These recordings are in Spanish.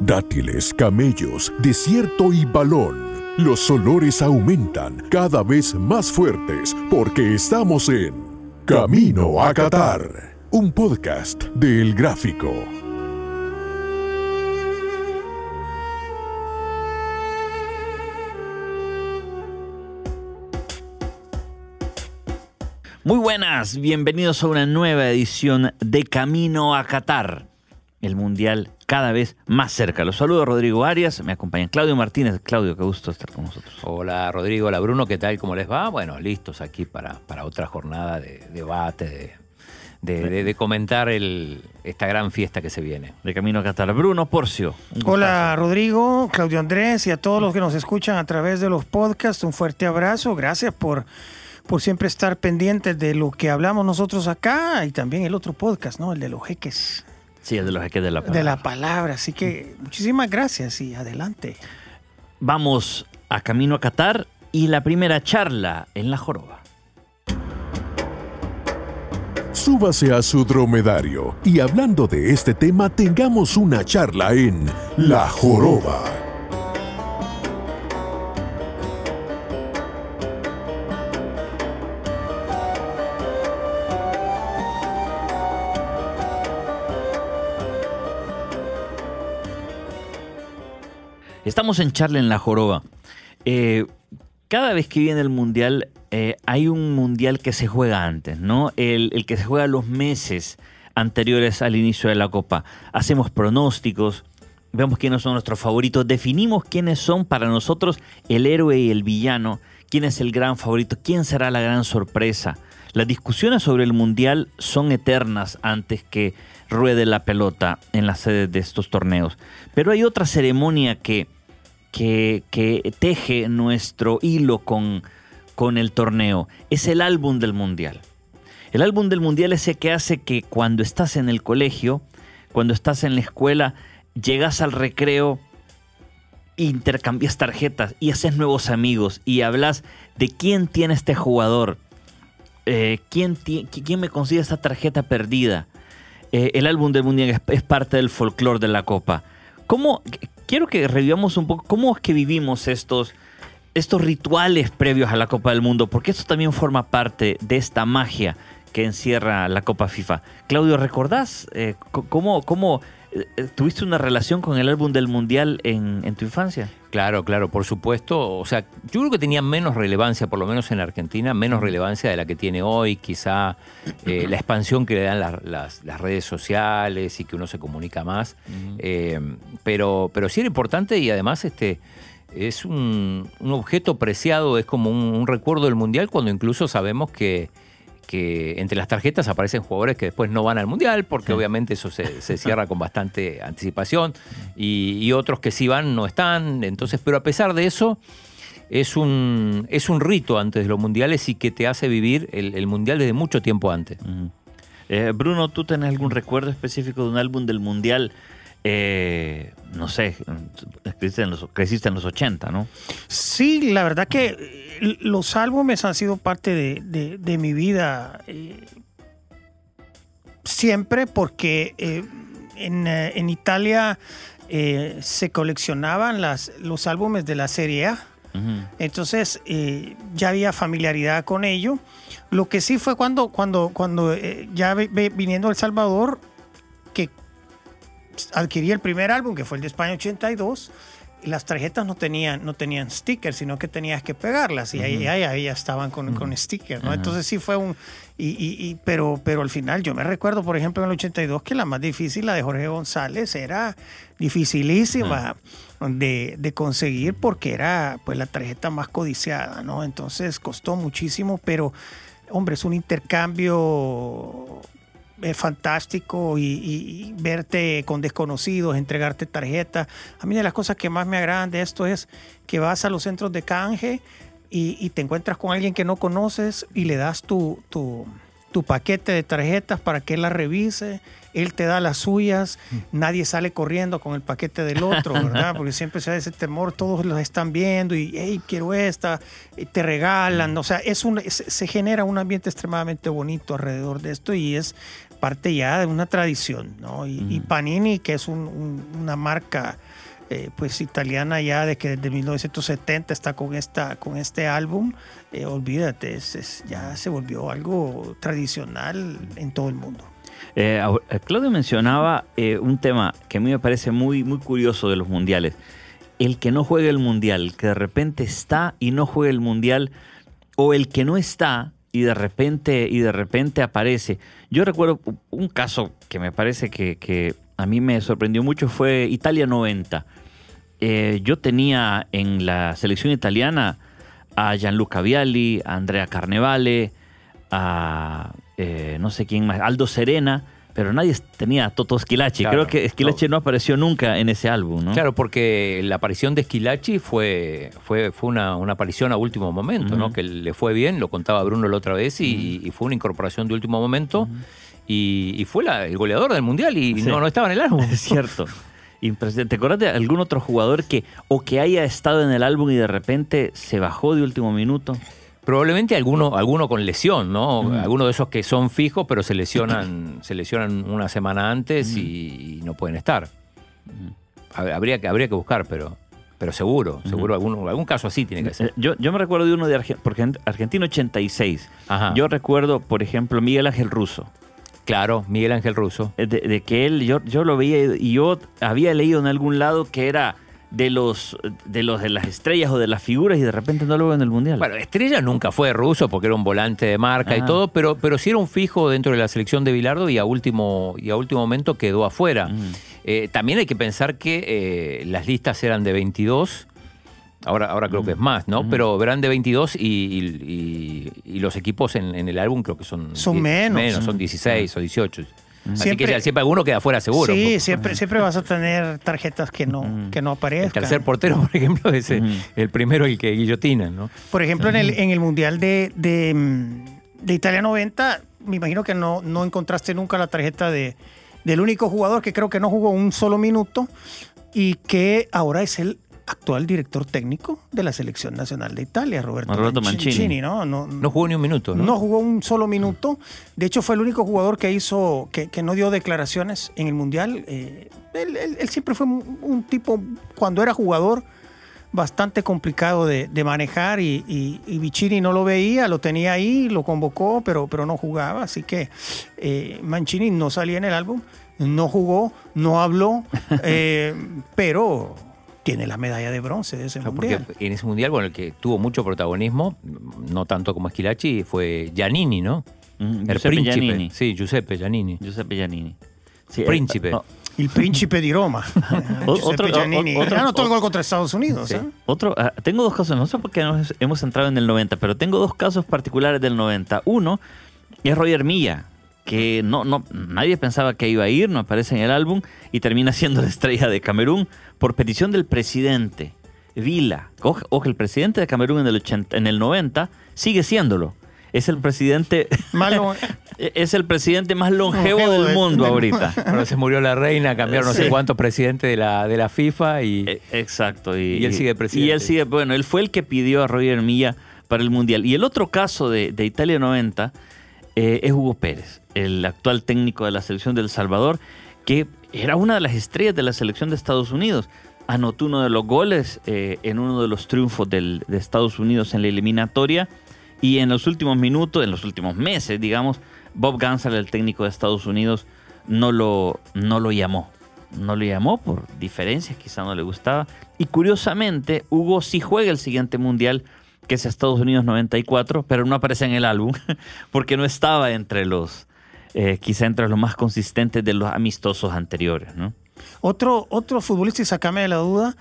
Dátiles, camellos, desierto y balón. Los olores aumentan cada vez más fuertes porque estamos en Camino a Qatar, un podcast del Gráfico. Muy buenas, bienvenidos a una nueva edición de Camino a Qatar, el Mundial cada vez más cerca. Los saludo Rodrigo Arias, me acompaña Claudio Martínez. Claudio, qué gusto estar con nosotros. Hola Rodrigo, hola Bruno, ¿qué tal? ¿Cómo les va? Bueno, listos aquí para, para otra jornada de debate, de, de, comentar el, esta gran fiesta que se viene. De Camino a Qatar. Bruno Porcio. Hola Rodrigo, Claudio Andrés y a todos los que nos escuchan a través de los podcasts, un fuerte abrazo. Gracias por por siempre estar pendientes de lo que hablamos nosotros acá y también el otro podcast, ¿no? El de los jeques. Sí, el de los jeques de la palabra. De la palabra. Así que muchísimas gracias y adelante. Vamos a Camino a Qatar y la primera charla en La Joroba. Súbase a su dromedario y hablando de este tema tengamos una charla en La Joroba. Estamos en charla en La Joroba. Eh, cada vez que viene el Mundial, eh, hay un Mundial que se juega antes, ¿no? El, el, que se juega los meses anteriores al inicio de la Copa. Hacemos pronósticos, vemos quiénes son nuestros favoritos, definimos quiénes son para nosotros el héroe y el villano, quién es el gran favorito, quién será la gran sorpresa. Las discusiones sobre el Mundial son eternas antes que ruede la pelota en las sedes de estos torneos. Pero hay otra ceremonia que que, teje nuestro hilo con, con el torneo. Es el álbum del Mundial. El álbum del Mundial es el que hace que cuando estás en el colegio, cuando estás en la escuela, llegas al recreo, intercambias tarjetas y haces nuevos amigos y hablas de quién tiene este jugador, eh, quién, quién, me consigue esta tarjeta perdida. Eh, el álbum del Mundial es, es parte del folclore de la Copa. ¿Cómo, quiero que revivamos un poco cómo es que vivimos estos, estos rituales previos a la Copa del Mundo, porque esto también forma parte de esta magia que encierra la Copa FIFA. Claudio, ¿recordás eh, cómo, cómo tuviste una relación con el álbum del Mundial en, en, tu infancia? Claro, claro, por supuesto. O sea, yo creo que tenía menos relevancia, por lo menos en Argentina, menos relevancia de la que tiene hoy, quizá eh, la expansión que le dan las, las, redes sociales y que uno se comunica más. eh, pero, pero sí era importante y además este, es un, un objeto preciado, es como un, un recuerdo del Mundial cuando incluso sabemos que que entre las tarjetas aparecen jugadores que después no van al Mundial, porque sí. obviamente eso se, se, cierra con bastante anticipación, y, y, otros que sí van no están. Entonces, pero a pesar de eso, es un, es un rito antes de los mundiales y que te hace vivir el, el Mundial desde mucho tiempo antes. Uh -huh. eh, Bruno, ¿tú tenés algún recuerdo específico de un álbum del Mundial? Eh, no sé, creciste en, los, creciste en los 80, ¿no? Sí, la verdad que los álbumes han sido parte de, de, de mi vida eh, siempre porque eh, en, en, Italia eh, se coleccionaban las, los álbumes de la Serie A. Uh -huh. Entonces eh, ya había familiaridad con ello. Lo que sí fue cuando, cuando, cuando eh, ya viniendo a El Salvador, que adquirí el primer álbum, que fue el de España 82, y las tarjetas no tenían, no tenían stickers, sino que tenías que pegarlas, y uh -huh. ahí, ahí, ahí, ya estaban con, uh -huh. con stickers, ¿no? Uh -huh. Entonces sí fue un... Y, y, y, pero, pero al final yo me recuerdo, por ejemplo, en el 82, que la más difícil, la de Jorge González, era dificilísima de, de, conseguir porque era pues la tarjeta más codiciada, ¿no? Entonces costó muchísimo, pero hombre, es un intercambio es fantástico y, y, verte con desconocidos, entregarte tarjetas. A mí de las cosas que más me agradan de esto es que vas a los centros de canje y, y te encuentras con alguien que no conoces y le das tu, tu, tu paquete de tarjetas para que él la revise él te da las suyas, nadie sale corriendo con el paquete del otro, ¿verdad? Porque siempre se da ese temor, todos los están viendo y, hey, quiero esta, y te regalan, o sea, es un, se genera un ambiente extremadamente bonito alrededor de esto y es parte ya de una tradición, ¿no? Y, Panini, que es una marca eh, pues italiana ya de que desde 1970 está con, esta, con este álbum, eh, olvídate, ya se volvió algo tradicional en todo el mundo. Eh, Claudio mencionaba un tema que a mí me parece muy, muy curioso de los mundiales. El que no juegue el mundial, que de repente está y no juega el mundial, o el que no está y de repente, y de repente aparece. Yo recuerdo un caso que me parece que a mí me sorprendió mucho, fue Italia 90 eh, yo tenía en la selección italiana a Gianluca Vialli, a Andrea Carnevale, a eh, no sé quién más, Aldo Serena, pero nadie tenía a Toto Schilacci. Creo que Schilacci no. apareció nunca en ese álbum, ¿no? Claro, porque la aparición de Schilacci fue, fue, fue una, aparición a último momento, ¿no? Que le fue bien, lo contaba Bruno la otra vez, y, fue una incorporación de último momento. Y, fue el goleador del mundial y no, no estaba en el álbum. Es cierto. Impresionante. ¿Te acuerdas de algún otro jugador que o que haya estado en el álbum y de repente se bajó de último minuto? Probablemente alguno, alguno con lesión, ¿no? Mm. Alguno de esos que son fijos, pero se lesionan, se lesionan una semana antes mm. y, no pueden estar. Mm. Habría, habría que buscar, pero, pero seguro, seguro algún, algún caso así tiene que ser. Eh, yo, yo me recuerdo de uno de Argentina, Argentina 86. Yo recuerdo, por ejemplo, Miguel Ángel Russo. Claro, Miguel Ángel Russo. Eh, de, que él, yo, yo lo veía y yo había leído en algún lado que era de los, de los de las estrellas o de las figuras y de repente no lo veo en el mundial. Bueno, estrella nunca fue ruso porque era un volante de marca y todo, pero, pero sí era un fijo dentro de la selección de Bilardo y a último, y a último momento quedó afuera. Mm. Eh, también hay que pensar que eh, las listas eran de 22 Ahora, ahora creo que es más, ¿no? Pero verán de 22 y, los equipos en, el álbum creo que son... Son menos. Menos, son 16 o 18. Así que siempre alguno queda fuera seguro. Sí, siempre, siempre vas a tener tarjetas que no, que no aparezcan. El tercer portero, por ejemplo, es el primero el que guillotina, ¿no? Por ejemplo, en el, en el Mundial de, de, Italia 90, me imagino que no, no encontraste nunca la tarjeta de, del único jugador que creo que no jugó un solo minuto y que ahora es el actual director técnico de la selección nacional de Italia, Roberto, Mancini. ¿no? No, jugó ni un minuto, ¿no? No jugó un solo minuto. De hecho, fue el único jugador que hizo, que, no dio declaraciones en el Mundial. Eh, él, siempre fue un, tipo, cuando era jugador, bastante complicado de, manejar y, y, no lo veía, lo tenía ahí, lo convocó, pero, pero no jugaba. Así que eh, Mancini no salía en el álbum, no jugó, no habló, eh, pero tiene la medalla de bronce de ese mundial. en ese mundial, bueno, el que tuvo mucho protagonismo, no tanto como Esquilachi, fue Giannini, ¿no? Mm, el príncipe. Giannini. Sí, Giuseppe Giannini. Giuseppe Giannini. Sí, príncipe. El príncipe de Roma. otro, Giannini. Otro, anotó el gol contra Estados Unidos. ¿eh? Otro, ah, tengo dos casos, no sé por qué hemos entrado en el 90, pero tengo dos casos particulares del 90. Uno es Roger Milla, que no, no, nadie pensaba que iba a ir, no aparece en el álbum y termina siendo la estrella de Camerún por petición del presidente Vila. Ojo, el presidente de Camerún en el, 80, en el 90 sigue siéndolo. Es el presidente es el presidente más longevo, del mundo ahorita. Pero se murió la reina, cambiaron no sé cuántos presidentes de la, de la FIFA y e, exacto y, él sigue presidente. Y él sigue, bueno, él fue el que pidió a Roger Milla para el mundial. Y el otro caso de, de Italia 90 eh, es Hugo Pérez, el actual técnico de la selección de El Salvador, que era una de las estrellas de la selección de Estados Unidos. Anotó uno de los goles eh, en uno de los triunfos de Estados Unidos en la eliminatoria. Y en los últimos minutos, en los últimos meses, digamos, Bob Gansel, el técnico de Estados Unidos, no lo, no lo llamó. No lo llamó por diferencias, quizá no le gustaba. Y curiosamente, Hugo sí juega el siguiente mundial que es Estados Unidos 94, pero no aparece en el álbum porque no estaba entre los, eh, quizá entre los más consistentes de los amistosos anteriores. ¿no? Otro, otro futbolista, y sacame de la duda,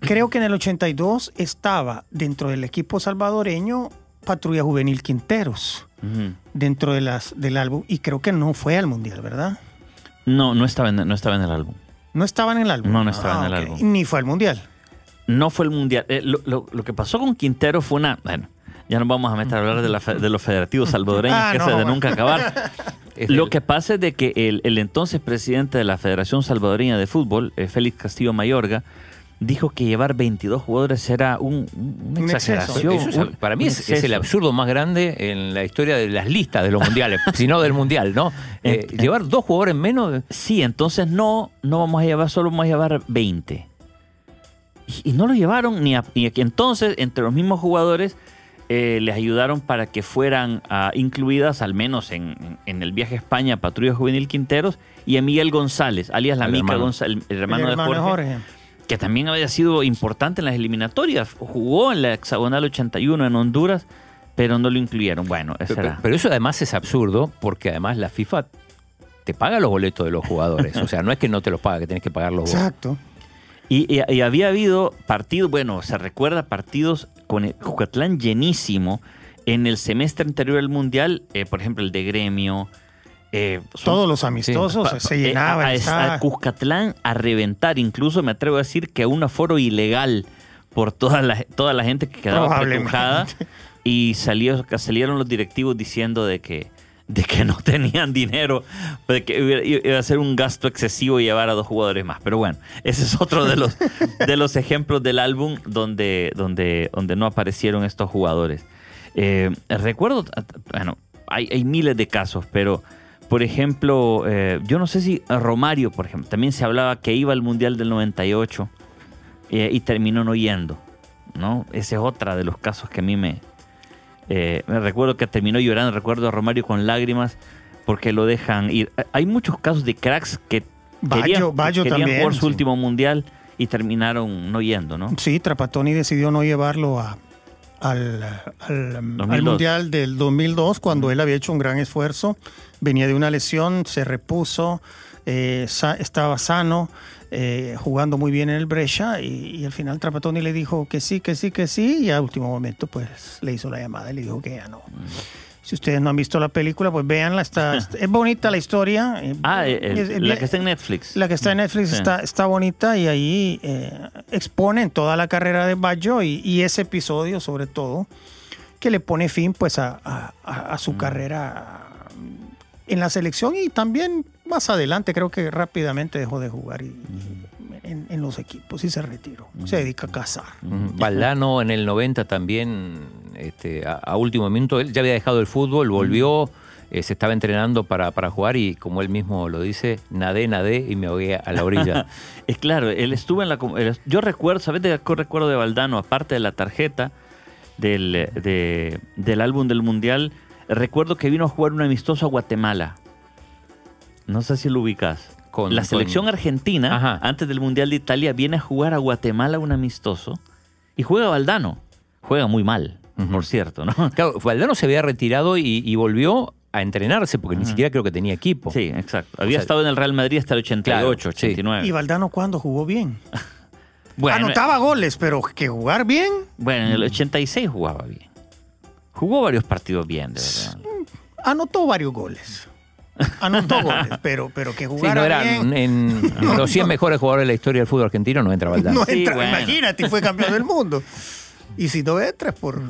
creo que en el 82 estaba dentro del equipo salvadoreño Patrulla Juvenil Quinteros, dentro de las, del álbum, y creo que no fue al Mundial, ¿verdad? No, no estaba en, no estaba en el álbum. ¿No estaba en el álbum? No, no estaba en el ah, álbum. Ni fue al Mundial no fue el mundial. Eh, lo, que pasó con Quintero fue una. Bueno, ya nos vamos a meter a hablar de, los federativos salvadoreños, ah, que es de nunca acabar. lo que pasa es de que el, entonces presidente de la Federación Salvadoreña de Fútbol, eh, Félix Castillo Mayorga, dijo que llevar 22 jugadores era un, un- una Un exageración. Eso es- un- para mí es, es el absurdo más grande en la historia de las listas de los mundiales, si no del mundial, ¿no? Eh, llevar dos jugadores menos. Sí, entonces no, no vamos a llevar, solo vamos a llevar 20. Y, y no lo llevaron ni a, ni a que entonces entre los mismos jugadores eh, les ayudaron para que fueran ah, incluidas, al menos en, en el viaje a España, Patrulla Juvenil Quinteros, y a Miguel González, alias la El Mica hermano. González, el El hermano, de Jorge, que también había sido importante en las eliminatorias. Jugó en la hexagonal 81 en Honduras, pero no lo incluyeron. Bueno, esa Pero, era. pero eso además es absurdo porque además la FIFA te paga los boletos de los jugadores. O sea, no es que no te los paga, que tienes que pagar los boletos. Exacto. Y, y- y había habido partidos, bueno, se recuerda partidos con el Jucatlán llenísimo en el semestre anterior al Mundial, eh, por ejemplo, el de Gremio. eh, son- Todos los amistosos pa- se pa- eh, llenaban. a, a- Cuscatlán a reventar, incluso me atrevo a decir que a un aforo ilegal por toda la, toda la gente que quedaba y salió, salieron los directivos diciendo de que, de que no tenían dinero, de que iba- a ser un gasto excesivo llevar a dos jugadores más. Pero bueno, ese es otro de los, de los ejemplos del álbum donde, donde, donde no aparecieron estos jugadores. Eh, recuerdo, bueno, hay, hay miles de casos, pero por ejemplo, eh, yo no sé si Romario, por ejemplo, también se hablaba que iba al Mundial del 98 eh, y terminó no yendo, ¿no? Ese es otra de los casos que a mí me... eh, me recuerdo que terminó llorando, recuerdo a Romario con lágrimas porque lo dejan ir. Eh, Hay muchos casos de cracks que Bayo- querían, Bayo querían también, jugar su sí. último Mundial y terminaron no yendo, ¿no? Sí, Trapatoni decidió no llevarlo a, al, al, 2002. al Mundial del 2002 cuando él había hecho un gran esfuerzo. Venía de una lesión, se repuso, eh, sa- estaba sano, eh, jugando muy bien en el Brescia y, y al final Trapatoni le dijo que sí, que sí, que sí y a último momento pues le hizo la llamada y le dijo que ya no. Si ustedes no han visto la película, pues véanla, está, es bonita la historia. eh, Ah, eh, el- es- la que está en Netflix. la que está en Netflix Sí. está, está bonita y ahí eh, exponen toda la carrera de Baggio y, y ese episodio sobre todo que le pone fin pues a, a- a- a su Mm. carrera en la selección y también más adelante creo que rápidamente dejó de jugar y- en, en los equipos y se retiró. Se dedica a cazar. Valdano en el 90 también, este, a, a último minuto, él ya había dejado el fútbol, volvió, eh, se estaba entrenando para, para jugar y como él mismo lo dice, nadé, nadé y me ahogué a la orilla. Es claro, él estuvo en la... Yo recuerdo, ¿sabes de qué recuerdo de Valdano? Aparte de la tarjeta del, de- del álbum del Mundial, recuerdo que vino a jugar un amistoso a Guatemala. No sé si lo ubicas. Con- la con- selección argentina, Ajá. antes del Mundial de Italia, viene a jugar a Guatemala un amistoso y juega Valdano. Juega muy mal, por cierto, ¿no? Claro, Valdano se había retirado y, y volvió a entrenarse porque ni siquiera creo que tenía equipo. Sí, exacto. Había sea, estado en el Real Madrid hasta el 88, Claro, sí. 89. Y Valdano cuando jugó bien. Bueno, Anotaba goles, pero que jugar bien. Bueno, en el 86 jugaba bien. Jugó varios partidos bien, de verdad. Anotó varios goles. Anotó goles, pero, pero que Sí, jugara no era bien. en los 100 mejores jugadores de la historia del fútbol argentino, no entra Valdano. No Sí, entra, bueno. imagínate, fue campeón del mundo. Y si no entra es por.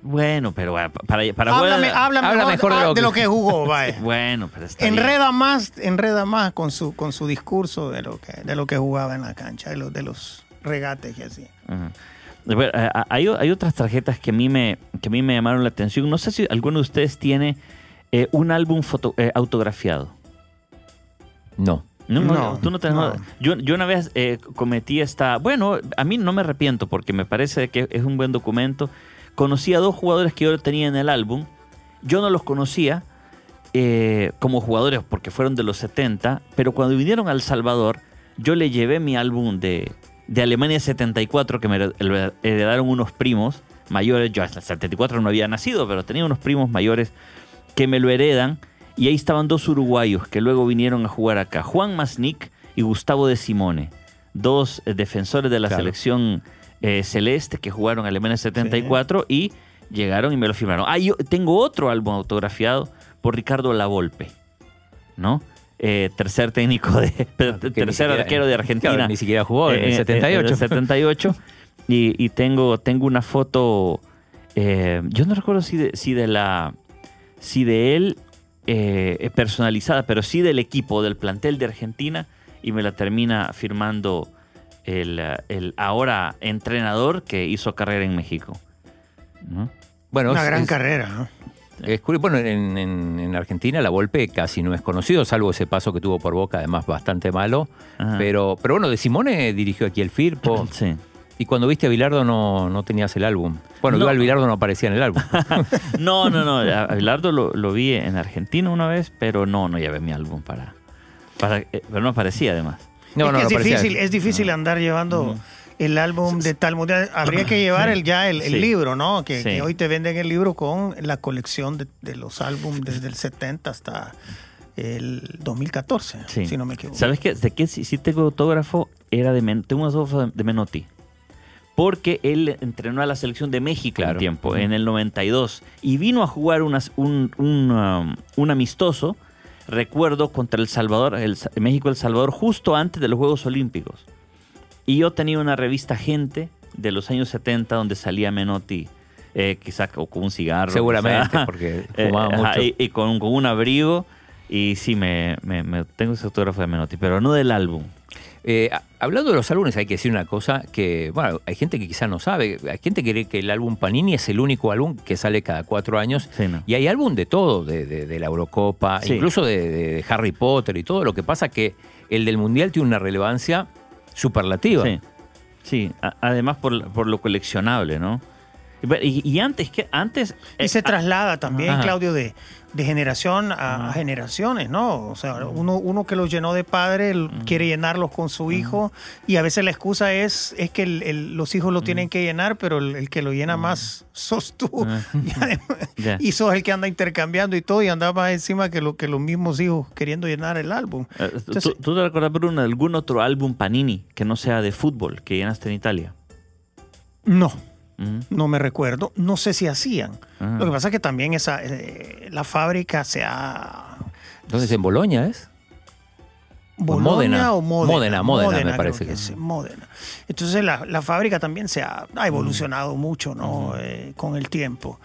Bueno, pero para, para Háblame, jugar- háblame mejor, de ah, lo de lo que- que jugó, vaya. Bueno, pero está bien. Enreda más, enreda más con su, con su discurso de lo que, de lo que jugaba en la cancha, de los, de los regates y así. Ajá. Bueno, eh, hay, hay otras tarjetas que a, mí me, que a mí me llamaron la atención. No sé si alguno de ustedes tiene eh, un álbum foto- eh, autografiado. No. No, no, No, tú no te no. Yo, yo una vez eh, cometí esta. Bueno, a mí no me arrepiento porque me parece que es un buen documento. Conocí a dos jugadores que yo tenía en el álbum. Yo no los conocía eh, como jugadores porque fueron de los 70, pero cuando vinieron a El Salvador, yo le llevé mi álbum de, de Alemania 74 que me hered- heredaron unos primos mayores. Yo hasta el 74 no había nacido, pero tenía unos primos mayores que me lo heredan. Y ahí estaban dos uruguayos que luego vinieron a jugar acá. Juan Masnik y Gustavo de Simone. Dos eh, defensores de la Claro. selección eh, celeste que jugaron Alemania 74 y llegaron y me lo firmaron. Ah, yo tengo otro álbum autografiado por Ricardo Lavolpe, ¿no? Eh, tercer técnico de... Tercer siquiera- arquero de Argentina. claro, ni siquiera jugó en Eh, el eh, 78. en el 78. y, y tengo, tengo una foto. yo no recuerdo si de, si de la. Si de él eh, personalizada, pero sí del equipo, del plantel de Argentina. Y me la termina firmando el, eh, el ahora entrenador que hizo carrera en México. ¿no? Bueno, Una es- gran es- carrera. ¿no? es curioso. bueno, en, en- en Argentina la Volpe casi no es conocido, salvo ese paso que tuvo por Boca, además bastante malo. Ajá. Pero, pero bueno, De Simone dirigió aquí el Firpo. Sí. Y cuando viste a Bilardo no, no tenías el álbum. Bueno, No. igual Bilardo no aparecía en el álbum. No, no, no. A Abelardo lo, lo vi en Argentina una vez, pero no, no llevé mi álbum para. para eh, pero no aparecía además. No, es, no, que no es aparecía. difícil, es difícil andar llevando el álbum de tal mundial. Habría que llevar el, ya el, el Sí. libro, ¿no? Que, Sí. que hoy te venden el libro con la colección de, de los álbumes desde el 70 hasta el 2014, Sí. si no me equivoco. ¿Sabes qué? De qué sí, sí tengo autógrafo era de Men- tengo un autógrafo de Menotti. Porque él entrenó a la selección de México Claro. un tiempo, en el 92. Y vino a jugar unas- un, un, um, un amistoso, recuerdo, contra El Salvador, el, México-El Salvador, justo antes de los Juegos Olímpicos. Y yo tenía una revista Gente de los años 70 donde salía Menotti, eh, quizá co- con un cigarro. Seguramente, quizá. porque Eh, fumaba ajá, mucho. y, y con, con un abrigo. Y sí, me, me- me- tengo ese autógrafo de Menotti, pero no del álbum. Eh, hablando de los álbumes, hay que decir una cosa que, bueno, hay gente que quizás no sabe. Hay gente que cree que el álbum Panini es el único álbum que sale cada cuatro años. Sí, no. Y hay álbum de todo, de, de- de la Eurocopa, Sí. incluso de, de Harry Potter y todo. Lo que pasa que el del Mundial tiene una relevancia superlativa. Sí, sí. además por, por lo coleccionable, ¿no? Y, y antes, que antes... Y eh, se traslada también, Ajá. Claudio, de, de generación a, a generaciones, ¿no? O sea, uno, uno que los llenó de padre quiere llenarlos con su hijo y a veces la excusa es, es que el- el- los hijos lo tienen que llenar, pero el, el que lo llena más sos tú. Y, sos el que anda intercambiando y todo y anda más encima que, lo, que los mismos hijos queriendo llenar el álbum. eh, ¿tú- Entonces- ¿Tú te recuerdas, Bruno, de algún otro álbum Panini que no sea de fútbol que llenaste en Italia? No. No me recuerdo, no sé si hacían. Ajá. Lo que pasa es que también esa, eh, la fábrica se ha Entonces en Boloña es. Bolonia o Módena. Módena, Módena, me parece que es, Módena. Entonces la, la fábrica también se ha, ha evolucionado mucho ¿no? Eh, con el tiempo.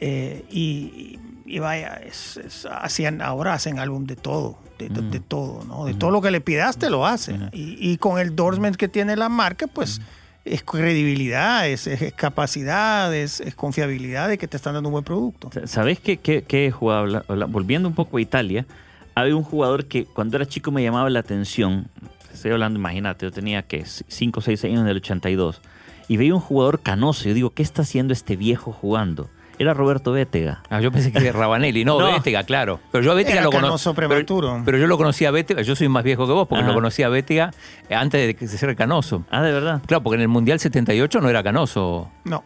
Eh, y, y vaya, es- es- hacían, ahora hacen álbum de todo, de, de- de todo, ¿no? De todo lo que le pidas te lo hacen. y, y con el endorsement que tiene la marca, pues es credibilidad, es, es capacidad, es, confiabilidad de que te están dando un buen producto. ¿Sabes qué, qué, qué habla- Volviendo un poco a Italia, había un jugador que cuando era chico me llamaba la atención. Estoy hablando, imagínate, yo tenía que 5 o 6 años en el 82. Y veía un jugador canoso. Yo digo, ¿qué está haciendo este viejo jugando? Era Roberto Bétega. Ah, yo pensé que era Rabanelli. No, No. Bétega, claro. Pero yo a Bétega Era lo canoso conozco. prematuro. Pero, pero yo lo conocí a Bétega. Yo soy más viejo que vos porque Ajá. lo conocí a Bétega eh, antes de que se ser canoso. Ah, de verdad. Claro, porque en el Mundial 78 no era canoso. No.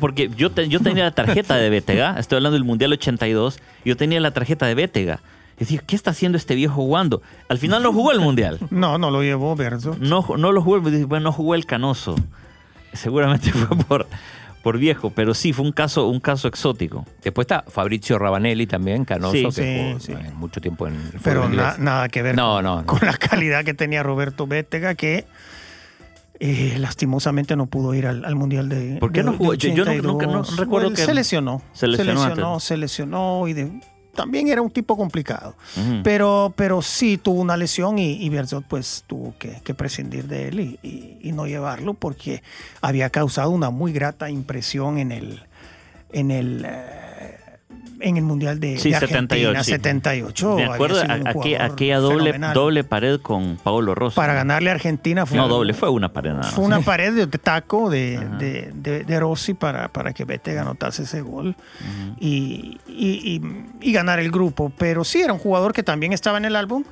porque yo, te- yo tenía la tarjeta de Bétega, estoy hablando del Mundial 82, yo tenía la tarjeta de Bétega. Y decía, ¿qué está haciendo este viejo jugando? Al final no jugó el Mundial. No, no lo llevó Berto. No, no lo jugó, el- bueno, no jugó el canoso. Seguramente fue por, por viejo, pero sí, fue un caso, un caso exótico. Después está Fabrizio Rabanelli también, canoso, Sí, que sí, jugó sí. mucho tiempo en el Pero na- nada que ver No, con, no, no. con la calidad que tenía Roberto Bétega, que eh, lastimosamente no pudo ir al, al Mundial de. ¿Por qué de- no jugó? Yo- yo no- nunca- no 82. recuerdo Él que- Se lesionó. Se lesionó Se lesionó, se lesionó y de- también era un tipo complicado. Ujú. Pero, pero sí tuvo una lesión y, y Berzot pues tuvo que, que prescindir de él y, y- y no llevarlo porque había causado una muy grata impresión en el en el eh, en el mundial de, Sí, de Argentina 78, sí. 78 Me acuerdo sido un a- aquella, doble, fenomenal. doble pared con Paolo Rossi. para ganarle a Argentina fue No, doble, fue una pared nada más. fue una pared de taco de, de, de- de Rossi para, para que Bétega anotase ese gol y, y- y- y ganar el grupo. Pero sí, era un jugador que también estaba en el álbum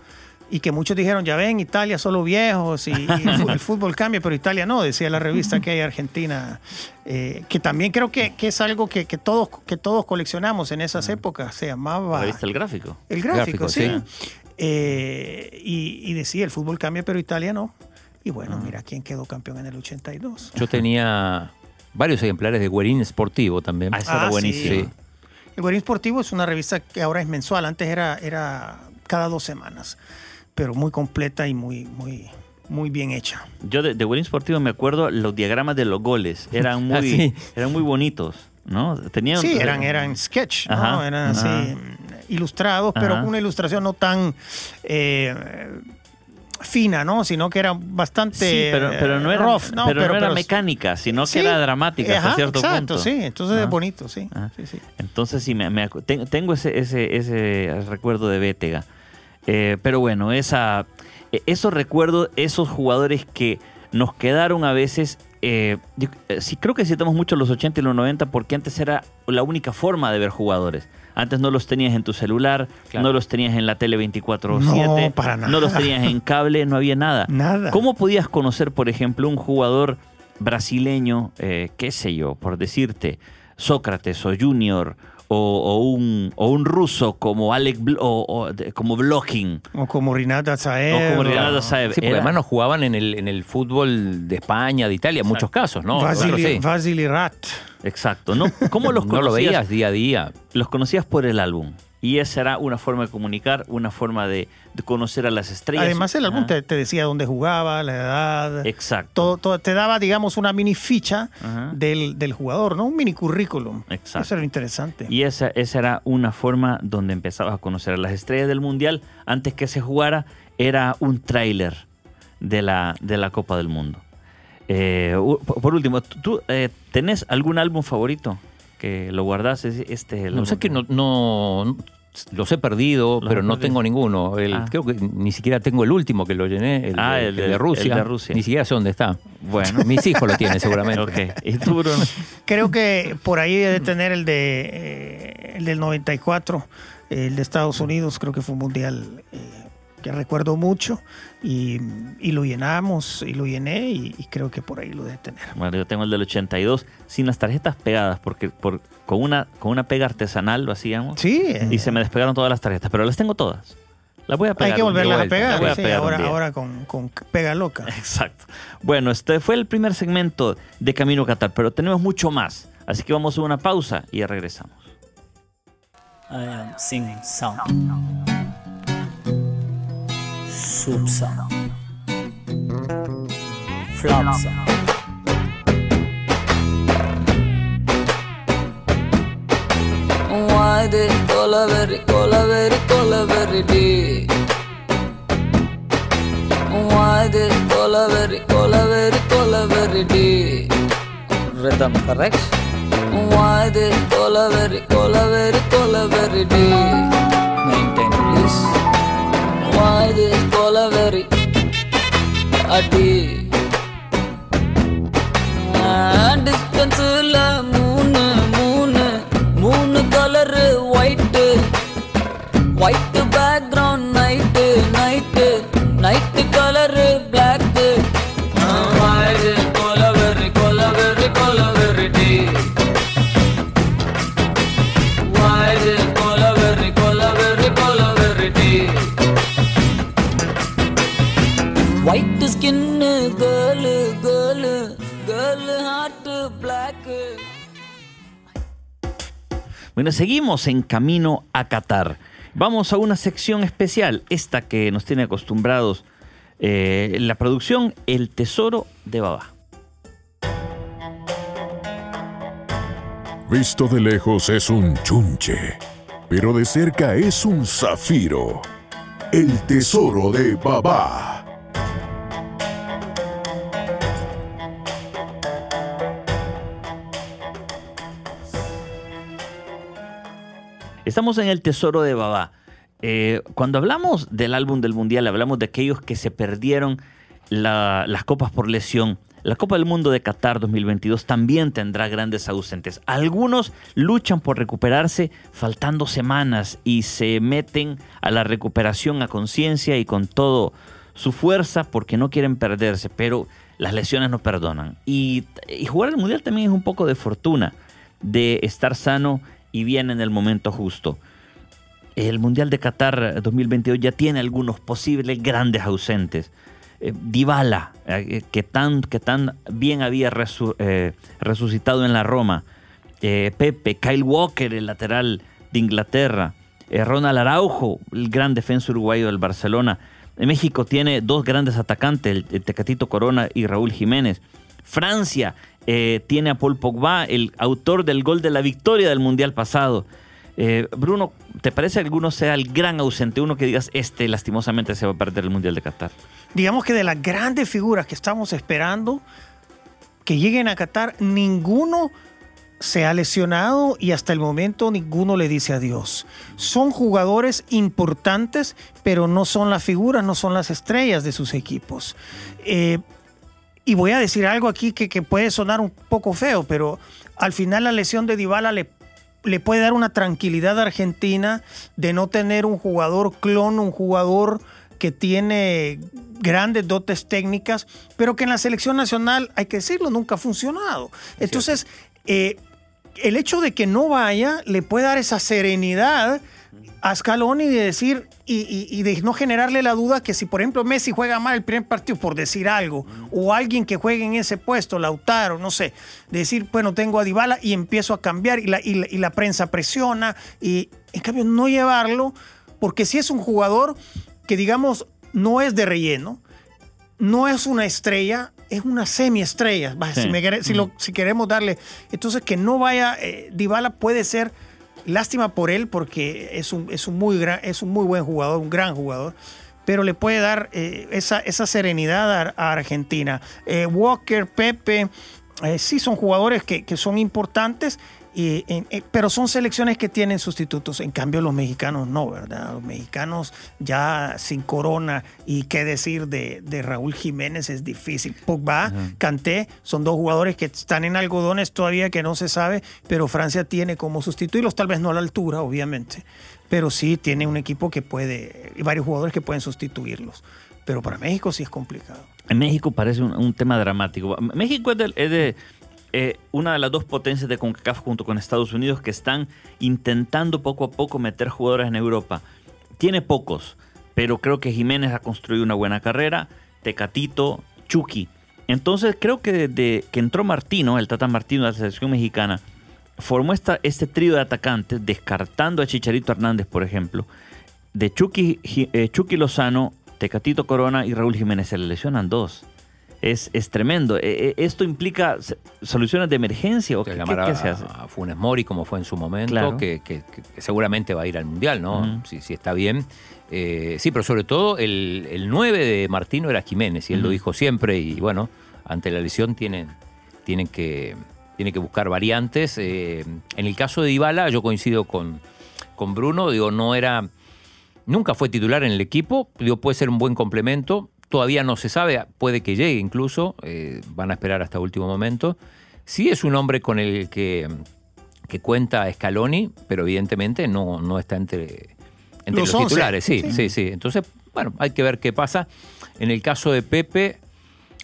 y que muchos dijeron, ya ven, Italia solo viejos y, y el, fútbol cambia, pero Italia no, decía la revista que hay Argentina, eh, que también creo que, que es algo que, que todos, que todos coleccionamos en esas épocas, se llamaba... ¿Viste el gráfico? El gráfico, Gráfico, sí. sí. Eh, y, y decía, el fútbol cambia, pero Italia no. Y bueno, mira quién quedó campeón en el 82. Yo tenía varios ejemplares de Guerín Sportivo también. Ah, ese era Ah, buenísimo. sí. El Guarín Sportivo es una revista que ahora es mensual. Antes era, era cada dos semanas, pero muy completa y muy, muy, muy bien hecha. Yo de, de Sportivo me acuerdo los diagramas de los goles. Eran muy, Ah, sí. eran muy bonitos, ¿no? Tenían, Sí, eran, eran sketch, eran así ajá. ilustrados, pero Ajá. con una ilustración no tan eh, fina, ¿no? Sino que era bastante Sí, pero, pero no era, rough, ¿no? pero no era mecánica, sino Sí, que era dramática hasta ajá, cierto exacto, punto. sí. Entonces es bonito, sí. Ah. sí, sí. Entonces sí, me, me tengo ese, ese, ese recuerdo de Bétega. Eh, pero bueno, esa, eh, esos recuerdos, esos jugadores que nos quedaron a veces, eh, eh, sí creo que citamos mucho los 80 y los 90 porque antes era la única forma de ver jugadores. Antes no los tenías en tu celular, Claro. no los tenías en la tele 24/7, No, para no los tenías en cable, no había nada. Nada. ¿Cómo podías conocer, por ejemplo, un jugador brasileño, eh, qué sé yo, por decirte, Sócrates o Junior, o, o un, o un ruso como Alec Bl- o, o de- como Blocking? O como Rinata Saev. O como Rinaldo o- Saev. Sí, porque Era- además no jugaban en el, en el fútbol de España, de Italia, en muchos casos, ¿no? Vasily, Claro, sí. Vasily Rat. Exacto, ¿no? ¿Cómo los No lo conocías? veías día a día. Los conocías por el álbum. Y esa era una forma de comunicar, una forma de, de conocer a las estrellas. Además, el álbum te, te decía dónde jugaba, la edad. Exacto. Todo, todo- te daba, digamos, una mini ficha del, del jugador, ¿no? Un mini currículum. Exacto. Eso era interesante. Y esa, esa era una forma donde empezabas a conocer a las estrellas del Mundial. Antes que se jugara, era un tráiler de la, de la Copa del Mundo. Eh, por último, ¿tú- ¿tú eh, tenés algún álbum favorito que lo guardás? Es- Este, es No sé álbum. que no, no- los he perdido, Los pero has no perdido. tengo ninguno. El- Ah. Creo que ni siquiera tengo el último que lo llené, el, Ah, de, el el de- Rusia. el de Rusia. Ni siquiera sé dónde está. Bueno. Mis hijos lo tienen seguramente. Ok. ¿Y tú, Bruno? Creo que por ahí debe tener el de eh, el del 94, eh, el de Estados Unidos, creo que fue un mundial eh, que recuerdo mucho y, y lo llenamos y lo llené y, y creo que por ahí lo debe tener. Bueno, yo tengo el del 82 sin las tarjetas pegadas, porque por, con, una, con una pega artesanal lo hacíamos. Sí, eh, Y se me despegaron todas las tarjetas, pero las tengo todas. Las voy a pegar. hay que volverlas a pegar. las voy a sí, pegar ahora, con, con pega loca. Exacto. Bueno, este fue el primer segmento de Camino a Qatar, pero tenemos mucho más. Así que vamos a una pausa y ya regresamos. I am singing song. Soup song. Flop song. வாது கொலவெறி கொலவெறி கொலவெறி டே வாது கொலவெறி கொலவெறி கொலவெறி டே rhythm correct வாது கொலவெறி கொலவெறி கொலவெறி டே maintain please இது போல வெறி அடி. டிஸ்டன்ஸில் Seguimos en Camino a Qatar. Vamos a una sección especial, esta que nos tiene acostumbrados eh, la producción El Tesoro de Baba. Visto de lejos es un chunche, pero de cerca es un zafiro. El tesoro de Babá. Estamos en el Tesoro de Baba. Eh, cuando hablamos del álbum del Mundial, hablamos de aquellos que se perdieron la- las copas por lesión. La Copa del Mundo de Qatar 2022 también tendrá grandes ausentes. Algunos luchan por recuperarse faltando semanas y se meten a la recuperación a conciencia y con todo su fuerza porque no quieren perderse, pero las lesiones no perdonan. Y, y jugar el Mundial también es un poco de fortuna, de estar sano y bien en el momento justo. El Mundial de Qatar 2022 ya tiene algunos posibles grandes ausentes. Eh, eh, que, tan, que tan bien había eh, resucitado en la Roma. Eh, Pepe, Kyle Walker, el lateral de Inglaterra. Eh, Ronald Araujo, el gran defensa uruguayo del Barcelona. En México tiene dos grandes atacantes, el Tecatito Corona y Raúl Jiménez. Francia eh, tiene a Paul Pogba, el autor del gol de la victoria del Mundial pasado. Eh, Bruno, ¿te parece que alguno sea el gran ausente? Uno que digas, este lastimosamente se va a perder el Mundial de Qatar. Digamos que de las grandes figuras que estamos esperando que lleguen a Qatar, ninguno se ha lesionado y hasta el momento ninguno le dice adiós. Son jugadores importantes, pero no son las figuras, no son las estrellas de sus equipos. Eh, y voy a decir algo aquí que, que, puede sonar un poco feo, pero al final la lesión de Dybala le, le puede dar una tranquilidad a Argentina de no tener un jugador clon, un jugador que tiene grandes dotes técnicas, pero que en la selección nacional, hay que decirlo, nunca ha funcionado. Entonces, eh, el hecho de que no vaya le puede dar esa serenidad a Scaloni de decir y, de no generarle la duda que si, por ejemplo, Messi juega mal el primer partido por decir algo, o alguien que juegue en ese puesto, Lautaro, no sé, decir, bueno, tengo a Dybala y empiezo a cambiar y la, y la prensa presiona, y en cambio no llevarlo, porque si es un jugador que, digamos, no es de relleno, no es una estrella, es una semiestrella. Si, si, queremos darle. Entonces, que no vaya. Eh, Dybala puede ser lástima por él porque es un, es un, muy, gran, es un muy buen jugador, un gran jugador. Pero le puede dar eh, esa, esa, serenidad a, Argentina. Eh, Walker, Pepe, sí son jugadores que, que son importantes eh, pero son selecciones que tienen sustitutos. En cambio, los mexicanos no, ¿verdad? Los mexicanos ya sin corona y qué decir de, Raúl Jiménez es difícil. Pogba, Canté, son dos jugadores que están en algodones todavía que no se sabe, pero Francia tiene como sustituirlos, tal vez no a la altura, obviamente, pero sí tiene un equipo que puede, y varios jugadores que pueden sustituirlos. Pero para México sí es complicado. En México parece un, tema dramático. México es de eh, una de las dos potencias de CONCACAF junto con Estados Unidos que están intentando poco a poco meter jugadores en Europa. Tiene pocos, pero creo que Jiménez ha construido una buena carrera, Tecatito, Chucky. Entonces creo que desde que entró Martino, el Tata Martino de la selección mexicana, formó esta, este trío de atacantes, descartando a Chicharito Hernández, por ejemplo, de Chucky, eh, Chucky Lozano, Tecatito Corona y Raúl Jiménez. Se le lesionan dos es, es tremendo. E, e, ¿Esto implica soluciones de emergencia o qué, se hace? A Funes Mori, como fue en su momento, que, seguramente va a ir al Mundial, ¿no? si, si, está bien. Eh, sí, pero sobre todo el, el, 9 de Martino era Jiménez, y él lo dijo siempre, y bueno, ante la lesión tienen, tienen, que, tienen que buscar variantes. Eh, en el caso de Dybala, yo coincido con, con Bruno, digo, no era... Nunca fue titular en el equipo, digo, puede ser un buen complemento, Todavía no se sabe, puede que llegue incluso, eh, van a esperar hasta último momento. Sí es un hombre con el que, que cuenta Scaloni, pero evidentemente no, no está entre, entre los, titulares. Sí, sí, sí, Entonces, bueno, hay que ver qué pasa. En el caso de Pepe,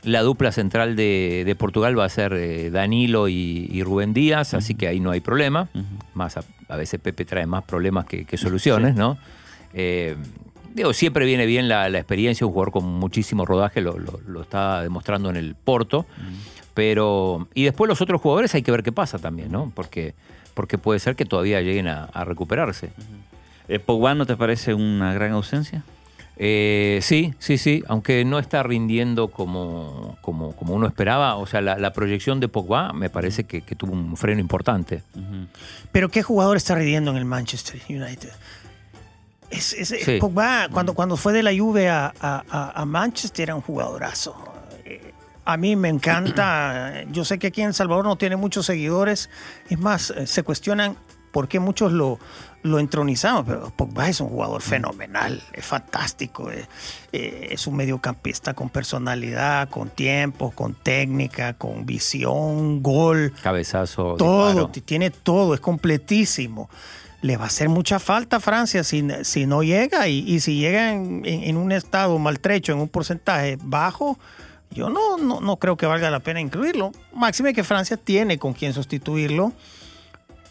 la dupla central de, Portugal va a ser eh, Danilo y, Rubén Díaz, así que ahí no hay problema. Más a, veces Pepe trae más problemas que, soluciones, ¿no? Eh, Digo, siempre viene bien la, experiencia, un jugador con muchísimo rodaje, lo, está demostrando en el Porto. Pero. Y después los otros jugadores hay que ver qué pasa también, ¿no? Porque, porque puede ser que todavía lleguen a, recuperarse. Eh, ¿Pogba no te parece una gran ausencia? Eh, sí, sí, sí, aunque no está rindiendo como, como, como uno esperaba. O sea, la, proyección de Pogba me parece que, tuvo un freno importante. Pero ¿qué jugador está rindiendo en el Manchester United? Es, Pogba, cuando, cuando fue de la Juve a, Manchester, era un jugadorazo. Eh, a mí me encanta. Yo sé que aquí en El Salvador no tiene muchos seguidores. Es más, eh, se cuestionan por qué muchos lo, lo entronizamos, pero Pogba es un jugador fenomenal, es fantástico, eh, es, un mediocampista con personalidad, con tiempo, con técnica, con visión, gol. Cabezazo. Todo, tiene todo, es completísimo le va a hacer mucha falta a Francia si, si no llega y, si llega en, un estado maltrecho, en un porcentaje bajo, yo no, no, creo que valga la pena incluirlo. Máxime que Francia tiene con quien sustituirlo.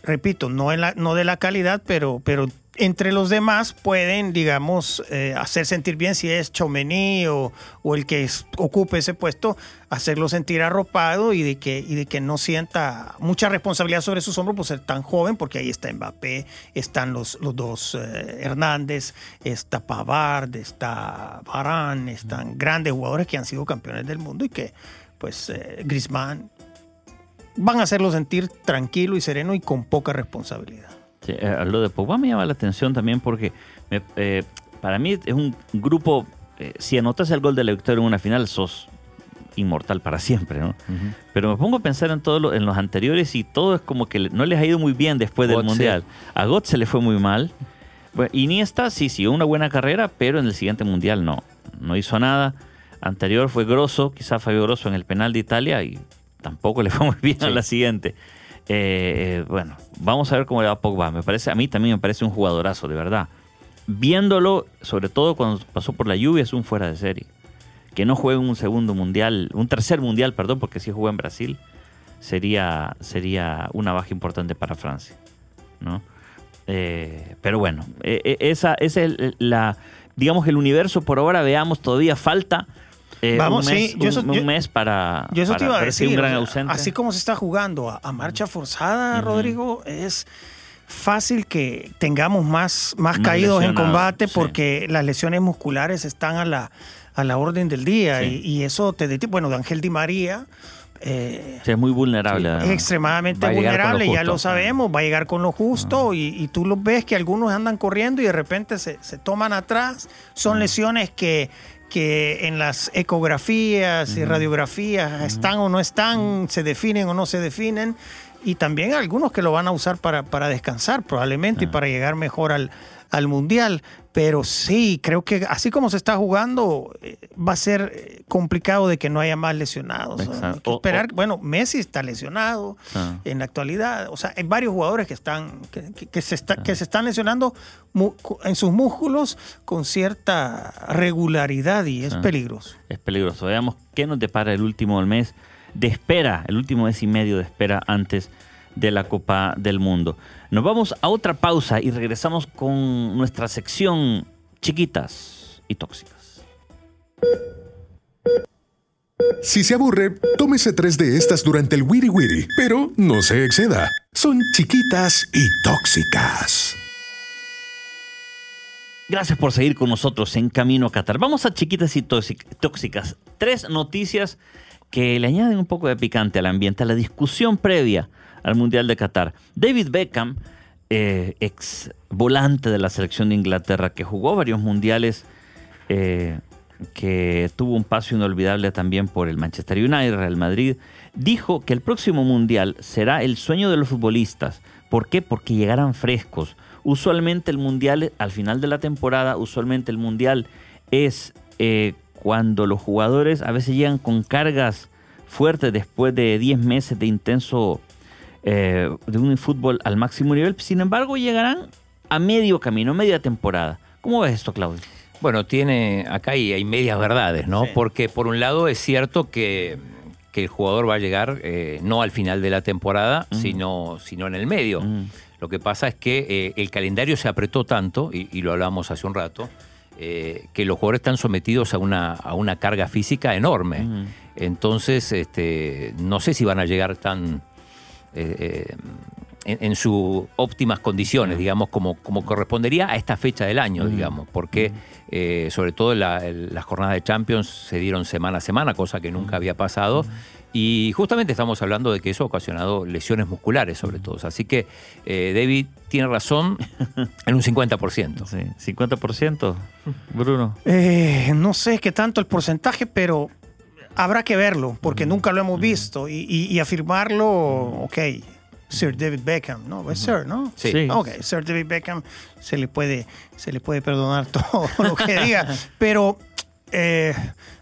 Repito, no, en la, no de la calidad, pero, pero entre los demás pueden, digamos, eh, hacer sentir bien si es Chomení o, el que ocupe ese puesto, hacerlo sentir arropado y de, que, y de que no sienta mucha responsabilidad sobre sus hombros por ser tan joven, porque ahí está Mbappé, están los, los dos eh, Hernández, está Pavard, está Varane, están grandes jugadores que han sido campeones del mundo y que, pues, eh, van a hacerlo sentir tranquilo y sereno y con poca responsabilidad. Sí, eh, lo de Pogba me llama la atención también porque me- eh, para mí es un grupo, eh, si anotas el gol de la victoria en una final, sos inmortal para siempre, ¿no? Pero me pongo a pensar en todos en los anteriores y todo es como que no les ha ido muy bien después del. Mundial. A Götze le fue muy mal. Bueno, Iniesta sí siguió una buena carrera, pero en el siguiente Mundial no. No hizo nada. Anterior fue Grosso, quizá Fabio Grosso en el penal de Italia y tampoco le fue muy bien a la siguiente. Eh, eh, bueno, vamos a ver cómo le va a Pogba. Me parece, a mí también me parece un jugadorazo, de verdad. Viéndolo, sobre todo cuando pasó por la lluvia, es un fuera de serie. Que no juegue un segundo mundial, un tercer mundial, perdón, porque si jugó en Brasil, sería, sería una baja importante para Francia. ¿no? Eh, pero bueno, eh, esa, esa es la, digamos, el universo por ahora. Veamos, todavía falta eh, Vamos, un mes, sí, yo eso- un, un yo- mes para. Yo eso para te iba a ver si hay decir. un gran ausente. Así como se está jugando a, a marcha forzada, Rodrigo, es fácil que tengamos más, más, Más lecaídos en combate sí. porque las lesiones musculares están a la, a la orden del día. Sí. Y, y eso te deti- Bueno, de Ángel Di María. eh, Sí, es muy vulnerable. Es extremadamente lo vulnerable, ya lo sabemos, va a llegar con lo justo y, y tú los ves que algunos andan corriendo y de repente se, se toman atrás. Son lesiones que, que en las ecografías y radiografías están o no están, se definen o no se definen. Y también algunos que lo van a usar para, para descansar probablemente y para llegar mejor al, al mundial. Pero sí, creo que así como se está jugando, eh, va a ser eh, complicado de que no haya más lesionados. Exacto. Hay que esperar. o- bueno, Messi está lesionado Ah. en la actualidad. O sea, hay varios jugadores que están que, que- que se, está- que se están lesionando en sus músculos con cierta regularidad y es Ah. peligroso. Es peligroso. Veamos qué nos depara el último del mes de espera, el último mes y medio de espera antes de la Copa del Mundo. Nos vamos a otra pausa y regresamos con nuestra sección chiquitas y tóxicas. Si se aburre, tómese tres de estas durante el Wiri Wiri, pero no se exceda. Son chiquitas y tóxicas. Gracias por seguir con nosotros en Camino a Qatar. Vamos a chiquitas y tóxic- tóxicas. Tres noticias que le añaden un poco de picante al ambiente, a la discusión previa al Mundial de Qatar. David Beckham, eh, ex volante de la selección de Inglaterra, que jugó varios mundiales, eh, que tuvo un paso inolvidable también por el Manchester United, Real Madrid, dijo que el próximo mundial será el sueño de los futbolistas. ¿Por qué? Porque llegarán frescos. Usualmente el mundial, al final de la temporada, usualmente el mundial es eh, cuando los jugadores a veces llegan con cargas fuertes después de 10 meses de intenso eh, de un fútbol al máximo nivel. Sin embargo, llegarán a medio camino, media temporada. ¿Cómo ves esto, Claudio? Bueno, tiene acá hay, hay medias verdades, ¿no? Sí. Porque por un lado es cierto que, que el jugador va a llegar eh, no al final de la temporada, sino, sino en el medio. Mm. Lo que pasa es que eh, el calendario se apretó tanto, y, y lo hablábamos hace un rato, eh, que los jugadores están sometidos a una, a una carga física enorme. Mm. Entonces, este, no sé si van a llegar tan eh, eh, en, en sus óptimas condiciones, digamos, como, como correspondería a esta fecha del año, digamos, porque eh, sobre todo la- el- las jornadas de Champions se dieron semana a semana, cosa que nunca había pasado. Y justamente estamos hablando de que eso ha ocasionado lesiones musculares, sobre todo. Así que eh, David tiene razón en un 50%. Sí, 50%, Bruno. Eh, no sé qué tanto el porcentaje, pero habrá que verlo, porque nunca lo hemos visto. Y, y- y afirmarlo, ok, Sir David Beckham, ¿no? Es Sir, ¿no? Sí. Sí. Ok, Sir David Beckham se le puede, se le puede perdonar todo lo que diga, pero eh,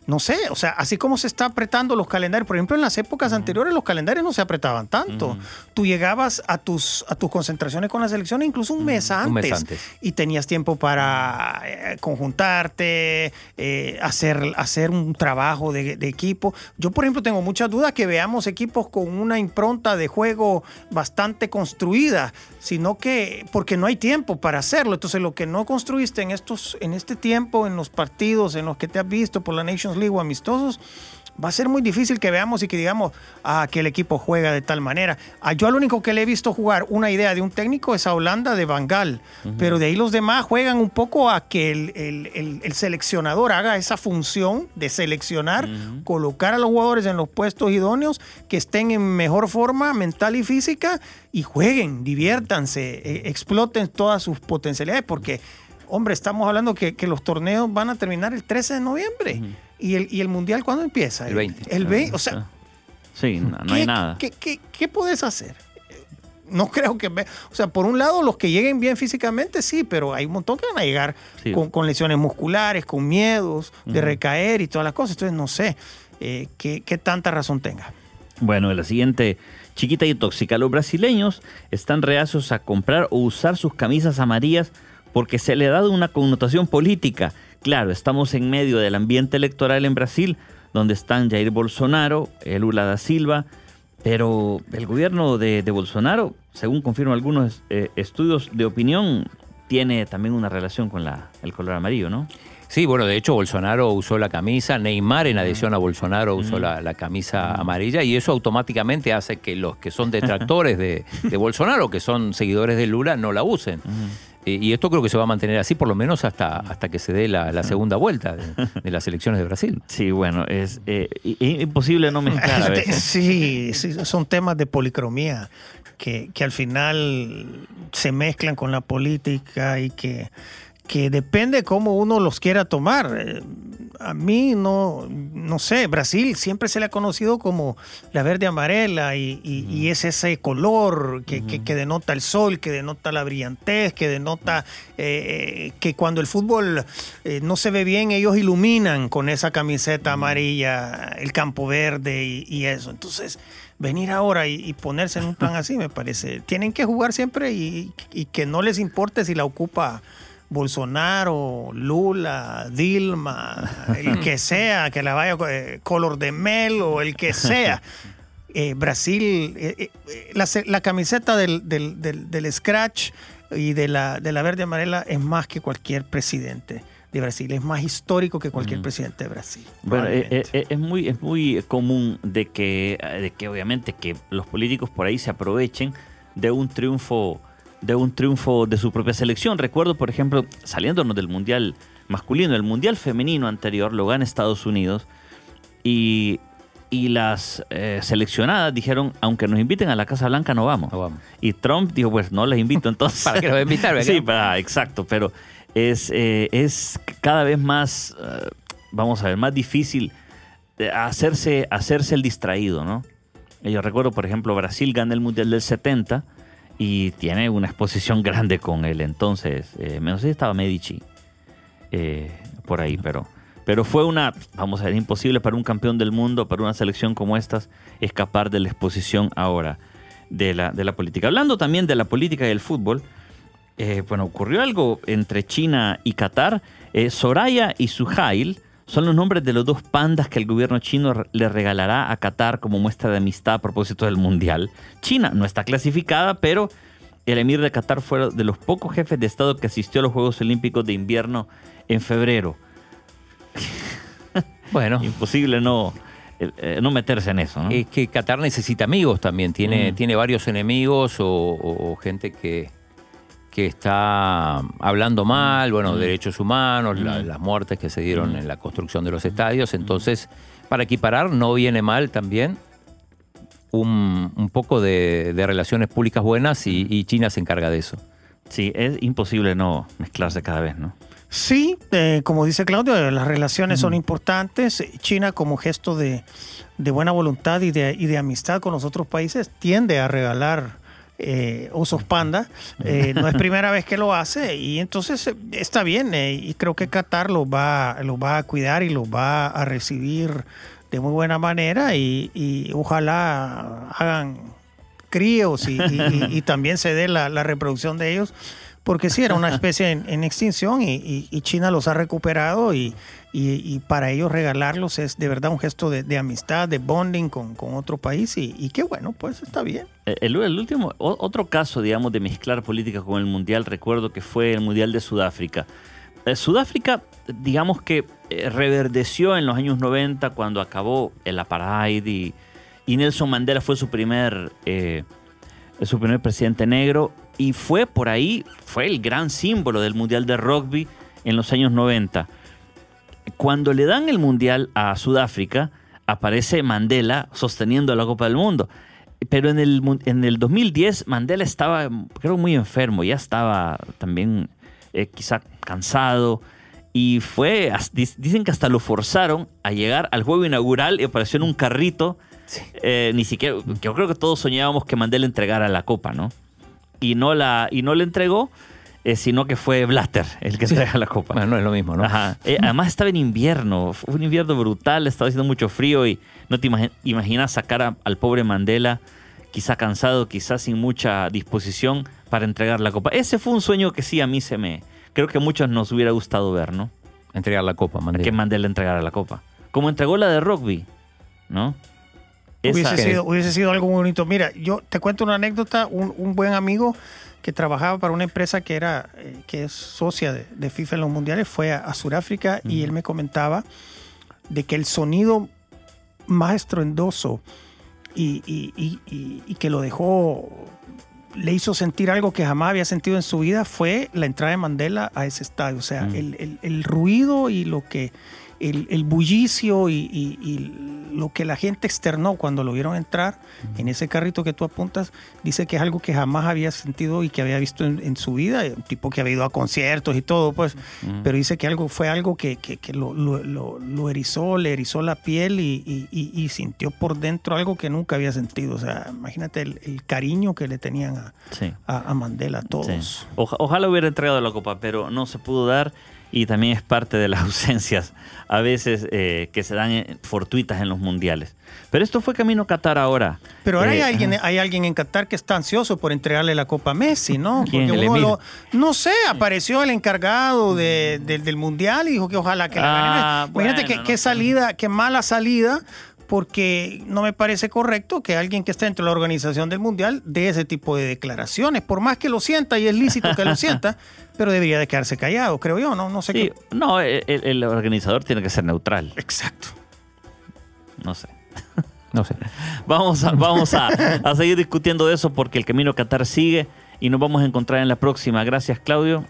no sé, o sea, así como se está apretando los calendarios, por ejemplo, en las épocas anteriores los calendarios no se apretaban tanto. Tú llegabas a tus, a tus concentraciones con la selección incluso un mes antes, Un mes antes. y tenías tiempo para eh, conjuntarte, eh, hacer, hacer un trabajo de, de equipo. Yo, por ejemplo, tengo muchas dudas que veamos equipos con una impronta de juego bastante construida, sino que porque no hay tiempo para hacerlo. Entonces, lo que no construiste en, estos, en este tiempo, en los partidos en los que te has visto por la League o amistosos, va a ser muy difícil que veamos y que digamos ah, que el equipo juega de tal manera. Ah, yo al único que le he visto jugar una idea de un técnico es a Holanda de Bangal, pero de ahí los demás juegan un poco a que el, seleccionador haga esa función de seleccionar, colocar a los jugadores en los puestos idóneos, que estén en mejor forma mental y física y jueguen, diviértanse, e, exploten todas sus potencialidades, porque hombre, estamos hablando que, los torneos van a terminar el 13 de noviembre. ¿Y, el, ¿Y el Mundial cuándo empieza? El 20. El 20, o sea... Sí, no, hay nada. ¿qué, qué, puedes hacer? no creo que... O sea, por un lado, los que lleguen bien físicamente, sí, pero hay un montón que van a llegar con, lesiones musculares, con miedos de recaer y todas las cosas. Entonces, no sé eh, qué, qué, tanta razón tenga. Bueno, la siguiente chiquita y tóxica. Los brasileños están reacios a comprar o usar sus camisas amarillas porque se le ha dado una connotación política. Claro, estamos en medio del ambiente electoral en Brasil, donde están Jair Bolsonaro, Lula da Silva, pero el gobierno de, Bolsonaro, según confirman algunos eh, estudios de opinión, tiene también una relación con la, el color amarillo, ¿no? Sí, bueno, de hecho Bolsonaro usó la camisa, Neymar en adhesión a Bolsonaro usó la, camisa amarilla y eso automáticamente hace que los que son detractores de, de Bolsonaro, que son seguidores de Lula, no la usen. Y esto creo que se va a mantener así por lo menos hasta, hasta que se dé la, segunda vuelta de, las elecciones de Brasil. Sí, bueno, es eh, imposible no mezclar a veces. Sí, sí, son temas de policromía que, que al final se mezclan con la política y que que depende cómo uno los quiera tomar. Eh, a mí no, no sé, Brasil siempre se le ha conocido como la verde amarela y, es ese color que, denota el sol, que denota la brillantez, que denota eh, que cuando el fútbol eh, no se ve bien, ellos iluminan con esa camiseta amarilla el campo verde y, eso. Entonces, venir ahora y, ponerse en un plan así me parece, tienen que jugar siempre y que no les importe si la ocupa Bolsonaro, Lula, Dilma, el que sea, que la vaya eh, color de mel o el que sea. Eh, Brasil, eh, la, camiseta del, Scratch y de la, de la verde amarela es más que cualquier presidente de Brasil, es más histórico que cualquier mm. presidente de Brasil. Bueno, es, muy, es muy común de que, de que obviamente que los políticos por ahí se aprovechen de un triunfo de un triunfo de su propia selección. Recuerdo, por ejemplo, saliéndonos del Mundial masculino, el Mundial femenino anterior lo gana Estados Unidos y, las eh, seleccionadas dijeron, aunque nos inviten a la Casa Blanca, no vamos. Y Trump dijo, pues no les invito entonces. ¿Para que los invitar? sí, para, exacto, pero es, eh, es cada vez más, eh, vamos a ver, más difícil hacerse, hacerse el distraído, ¿no? Yo recuerdo, por ejemplo, Brasil gana el Mundial del 70 y tiene una exposición grande con él entonces, eh, no si estaba Medici eh, por ahí, pero, pero fue una, vamos a ver, imposible para un campeón del mundo, para una selección como estas, escapar de la exposición ahora de la, de la política. Hablando también de la política y el fútbol, eh, bueno, ocurrió algo entre China y Qatar. Soraya y Suhail son los nombres de los dos pandas que el gobierno chino le regalará a Qatar como muestra de amistad a propósito del Mundial. China no está clasificada, pero el emir de Qatar fue de los pocos jefes de Estado que asistió a los Juegos Olímpicos de invierno en febrero. Bueno. Imposible no, eh, no meterse en eso. ¿no? Es que Qatar necesita amigos también, tiene, mm. tiene varios enemigos o gente que, que está hablando mal, bueno, derechos humanos, las muertes que se dieron en la construcción de los estadios. Entonces, para equiparar, no viene mal también un, poco de, relaciones públicas buenas y, China se encarga de eso. Sí, es imposible no mezclarse cada vez, ¿no? Sí, eh, como dice Claudio, las relaciones son importantes. China, como gesto de, buena voluntad y de, y de amistad con los otros países, tiende a regalar eh, osos panda. Eh, no es primera vez que lo hace y entonces eh, está bien y creo que Qatar lo va, lo va a cuidar y lo va a recibir de muy buena manera y, ojalá hagan críos y, también se dé la, reproducción de ellos porque sí, era una especie en, extinción y, China los ha recuperado y, para ellos regalarlos es de verdad un gesto de, amistad, de bonding con, otro país y, qué bueno, pues está bien. Eh, el, último, otro caso, digamos, de mezclar política con el Mundial, recuerdo que fue el Mundial de Sudáfrica. Eh, Sudáfrica, digamos que eh, reverdeció en los años 90 cuando acabó el apartheid y, y Nelson Mandela fue su primer, su primer presidente negro y fue por ahí, fue el gran símbolo del Mundial de Rugby en los años 90. Cuando le dan el Mundial a Sudáfrica, aparece Mandela sosteniendo la Copa del Mundo. Pero en el, en el 2010 Mandela estaba, creo, muy enfermo, ya estaba también eh, quizá cansado. Y fue, dicen que hasta lo forzaron a llegar al juego inaugural y apareció en un carrito. Eh, ni siquiera, yo creo que todos soñábamos que Mandela entregara la copa, ¿no? Y no la, y no le entregó, eh, sino que fue Blatter el que entrega la copa. Bueno, no es lo mismo, ¿no? Ajá. Eh, además estaba en invierno, fue un invierno brutal, estaba haciendo mucho frío y no te imagi- imaginas sacar a- al pobre Mandela, quizá cansado, quizá sin mucha disposición para entregar la copa. Ese fue un sueño que sí a mí se me... Creo que a muchos nos hubiera gustado ver, ¿no? Entregar la copa, Mandela. Que Mandela entregara la copa. Como entregó la de rugby, ¿no? Hubiese sido, hubiese sido algo muy bonito. Mira, yo te cuento una anécdota. Un, un buen amigo que trabajaba para una empresa que era eh, que es socia de, de FIFA en los mundiales fue a, a Sudáfrica y él me comentaba de que el sonido más estruendoso y, y- y- y- y que lo dejó le hizo sentir algo que jamás había sentido en su vida fue la entrada de Mandela a ese estadio. O sea, Mm. el, el- el ruido y lo que el, el bullicio y, y- y lo que la gente externó cuando lo vieron entrar en ese carrito que tú apuntas, dice que es algo que jamás había sentido y que había visto en, en su vida, un tipo que había ido a conciertos y todo, pues, pero dice que algo fue algo que, que- que lo, lo- lo- lo erizó, le erizó la piel y, y- y- y sintió por dentro algo que nunca había sentido. O sea, imagínate el, el cariño que le tenían a, Sí. a- a Mandela, a todos. Sí. Oja- ojalá hubiera entregado la copa, pero no se pudo dar y también es parte de las ausencias a veces eh, que se dan eh, fortuitas en los mundiales. Pero esto fue camino Qatar ahora. Pero ahora hay, Eh, alguien, hay alguien en Qatar que está ansioso por entregarle la Copa a Messi, ¿no? ¿Quién? Porque uno lo- no sé, apareció el encargado de- de- del Mundial y dijo que ojalá que la Ah. Imagínate bueno, qué no qué sé. salida, qué mala salida, porque no me parece correcto que alguien que esté dentro de la organización del Mundial dé ese tipo de declaraciones, por más que lo sienta y es lícito que lo sienta, pero debería de quedarse callado, creo yo, ¿no? No sé Sí, qué. no, el, el organizador tiene que ser neutral. Exacto. No sé. No sé. Vamos, a, vamos a, a seguir discutiendo de eso porque el camino a Qatar sigue y nos vamos a encontrar en la próxima. Gracias, Claudio.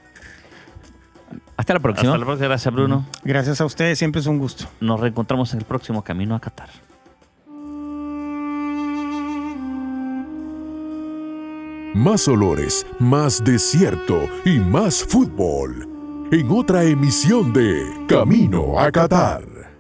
Hasta la próxima. Hasta la próxima. Gracias, Bruno. Gracias a ustedes, siempre es un gusto. Nos reencontramos en el próximo camino a Qatar. Más olores, más desierto y más fútbol. En otra emisión de Camino a Qatar.